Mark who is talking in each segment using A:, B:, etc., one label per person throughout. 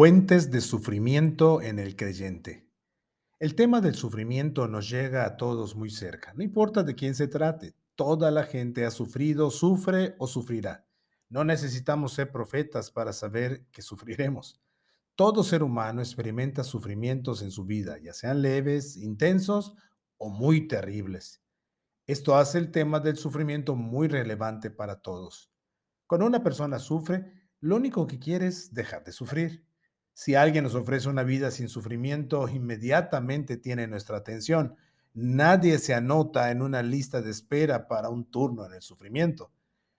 A: Fuentes de sufrimiento en el creyente. El tema del sufrimiento nos llega a todos muy cerca, no importa de quién se trate. Toda la gente ha sufrido, sufre o sufrirá. No necesitamos ser profetas para saber que sufriremos. Todo ser humano experimenta sufrimientos en su vida, ya sean leves, intensos o muy terribles. Esto hace el tema del sufrimiento muy relevante para todos. Cuando una persona sufre, lo único que quiere es dejar de sufrir. Si alguien nos ofrece una vida sin sufrimiento, inmediatamente tiene nuestra atención. Nadie se anota en una lista de espera para un turno en el sufrimiento.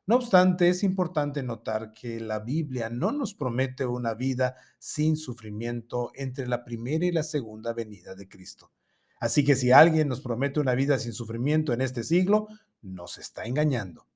A: No obstante, es importante notar que la Biblia no nos promete una vida sin sufrimiento entre la primera y la segunda venida de Cristo. Así que si alguien nos promete una vida sin sufrimiento en este siglo, nos está engañando.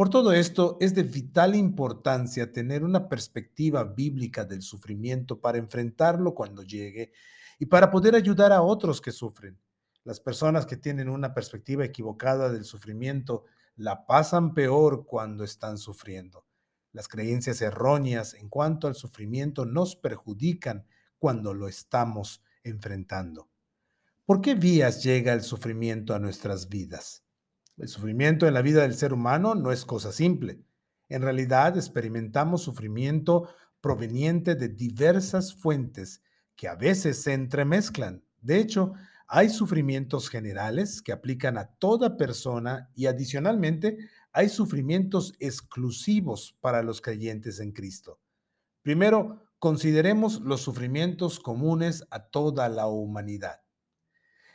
A: Por todo esto, es de vital importancia tener una perspectiva bíblica del sufrimiento para enfrentarlo cuando llegue y para poder ayudar a otros que sufren. Las personas que tienen una perspectiva equivocada del sufrimiento la pasan peor cuando están sufriendo. Las creencias erróneas en cuanto al sufrimiento nos perjudican cuando lo estamos enfrentando. ¿Por qué vías llega el sufrimiento a nuestras vidas? El sufrimiento en la vida del ser humano no es cosa simple. En realidad experimentamos sufrimiento proveniente de diversas fuentes que a veces se entremezclan. De hecho, hay sufrimientos generales que aplican a toda persona y adicionalmente hay sufrimientos exclusivos para los creyentes en Cristo. Primero, consideremos los sufrimientos comunes a toda la humanidad.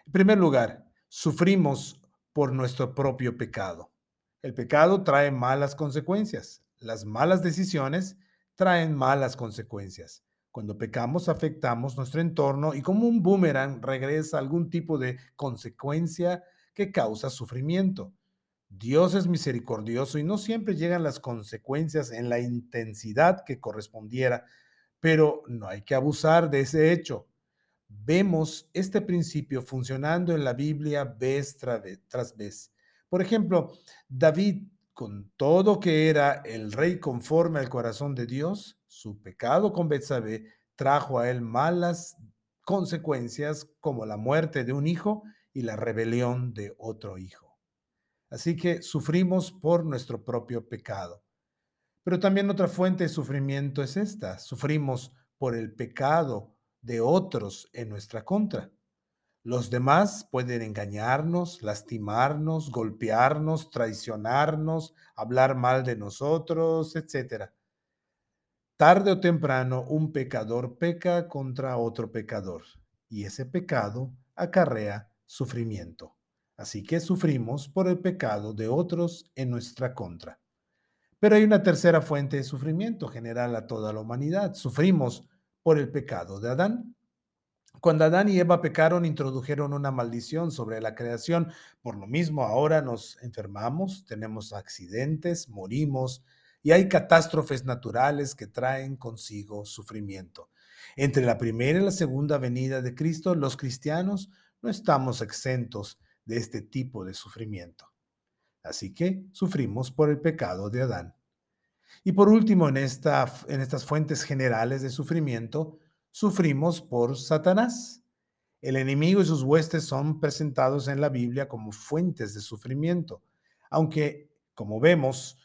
A: En primer lugar, sufrimos por nuestro propio pecado. El pecado trae malas consecuencias. Las malas decisiones traen malas consecuencias. Cuando pecamos afectamos nuestro entorno y como un boomerang regresa algún tipo de consecuencia que causa sufrimiento. Dios es misericordioso y no siempre llegan las consecuencias en la intensidad que correspondiera, pero no hay que abusar de ese hecho vemos este principio funcionando en la Biblia vez tras vez. Por ejemplo, David, con todo que era el rey conforme al corazón de Dios, su pecado con Betsabé trajo a él malas consecuencias como la muerte de un hijo y la rebelión de otro hijo. Así que sufrimos por nuestro propio pecado. Pero también otra fuente de sufrimiento es esta. Sufrimos por el pecado de otros en nuestra contra. Los demás pueden engañarnos, lastimarnos, golpearnos, traicionarnos, hablar mal de nosotros, etc. Tarde o temprano un pecador peca contra otro pecador y ese pecado acarrea sufrimiento. Así que sufrimos por el pecado de otros en nuestra contra. Pero hay una tercera fuente de sufrimiento general a toda la humanidad. Sufrimos por el pecado de Adán. Cuando Adán y Eva pecaron, introdujeron una maldición sobre la creación. Por lo mismo, ahora nos enfermamos, tenemos accidentes, morimos y hay catástrofes naturales que traen consigo sufrimiento. Entre la primera y la segunda venida de Cristo, los cristianos no estamos exentos de este tipo de sufrimiento. Así que sufrimos por el pecado de Adán. Y por último, en, esta, en estas fuentes generales de sufrimiento, sufrimos por Satanás. El enemigo y sus huestes son presentados en la Biblia como fuentes de sufrimiento, aunque, como vemos,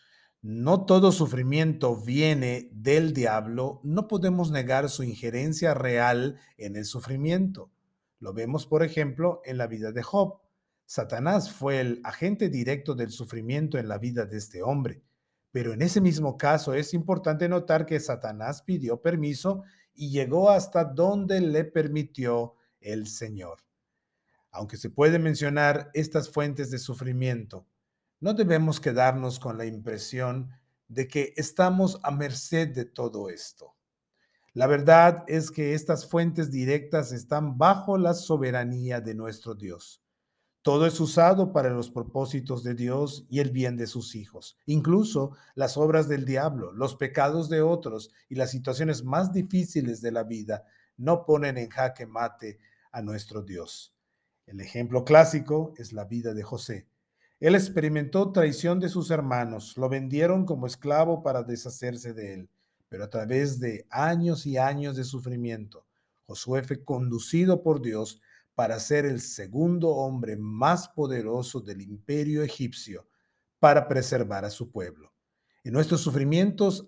A: no todo sufrimiento viene del diablo, no podemos negar su injerencia real en el sufrimiento. Lo vemos, por ejemplo, en la vida de Job. Satanás fue el agente directo del sufrimiento en la vida de este hombre. Pero en ese mismo caso es importante notar que Satanás pidió permiso y llegó hasta donde le permitió el Señor. Aunque se puede mencionar estas fuentes de sufrimiento, no debemos quedarnos con la impresión de que estamos a merced de todo esto. La verdad es que estas fuentes directas están bajo la soberanía de nuestro Dios. Todo es usado para los propósitos de Dios y el bien de sus hijos. Incluso las obras del diablo, los pecados de otros y las situaciones más difíciles de la vida no ponen en jaque mate a nuestro Dios. El ejemplo clásico es la vida de José. Él experimentó traición de sus hermanos, lo vendieron como esclavo para deshacerse de él. pero a través de años y años de sufrimiento, Josué fue conducido por Dios para ser el segundo hombre más poderoso del imperio egipcio para preservar a su pueblo. En nuestros sufrimientos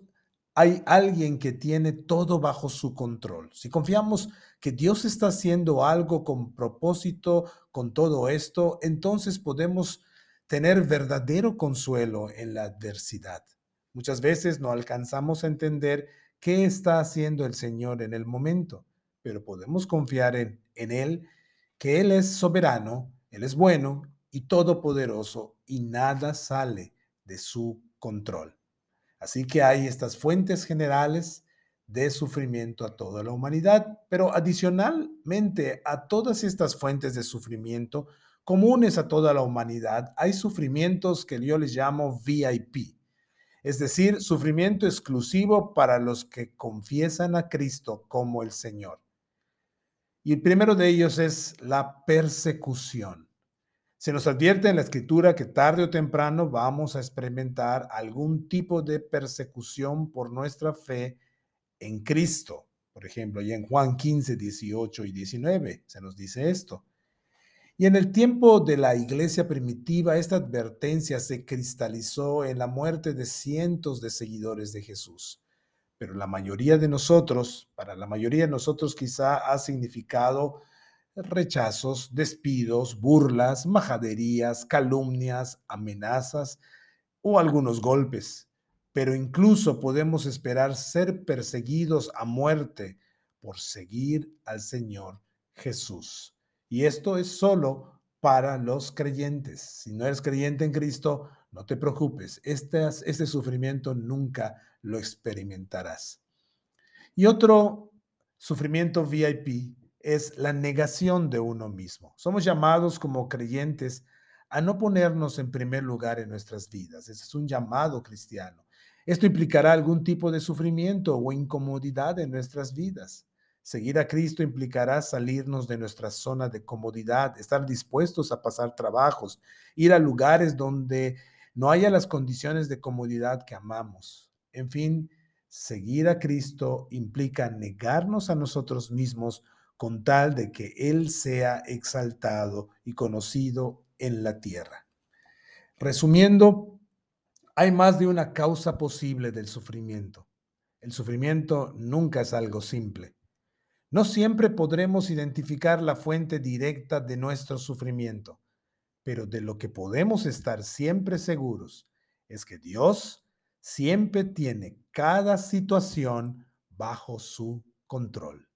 A: hay alguien que tiene todo bajo su control. Si confiamos que Dios está haciendo algo con propósito con todo esto, entonces podemos tener verdadero consuelo en la adversidad. Muchas veces no alcanzamos a entender qué está haciendo el Señor en el momento, pero podemos confiar en, en Él, que Él es soberano, Él es bueno y todopoderoso y nada sale de su control. Así que hay estas fuentes generales de sufrimiento a toda la humanidad, pero adicionalmente a todas estas fuentes de sufrimiento comunes a toda la humanidad, hay sufrimientos que yo les llamo VIP, es decir, sufrimiento exclusivo para los que confiesan a Cristo como el Señor. Y el primero de ellos es la persecución. Se nos advierte en la escritura que tarde o temprano vamos a experimentar algún tipo de persecución por nuestra fe en Cristo. Por ejemplo, y en Juan 15, 18 y 19 se nos dice esto. Y en el tiempo de la iglesia primitiva, esta advertencia se cristalizó en la muerte de cientos de seguidores de Jesús. Pero la mayoría de nosotros, para la mayoría de nosotros quizá ha significado rechazos, despidos, burlas, majaderías, calumnias, amenazas o algunos golpes. Pero incluso podemos esperar ser perseguidos a muerte por seguir al Señor Jesús. Y esto es solo para los creyentes. Si no eres creyente en Cristo, no te preocupes. Este, sufrimiento nunca lo experimentarás. Y otro sufrimiento VIP es la negación de uno mismo. Somos llamados como creyentes a no ponernos en primer lugar en nuestras vidas. Ese es un llamado cristiano. Esto implicará algún tipo de sufrimiento o incomodidad en nuestras vidas. Seguir a Cristo implicará salirnos de nuestra zona de comodidad, estar dispuestos a pasar trabajos, ir a lugares donde no haya las condiciones de comodidad que amamos. En fin, seguir a Cristo implica negarnos a nosotros mismos con tal de que Él sea exaltado y conocido en la tierra. Resumiendo, hay más de una causa posible del sufrimiento. El sufrimiento nunca es algo simple. No siempre podremos identificar la fuente directa de nuestro sufrimiento, pero de lo que podemos estar siempre seguros es que Dios siempre tiene cada situación bajo su control.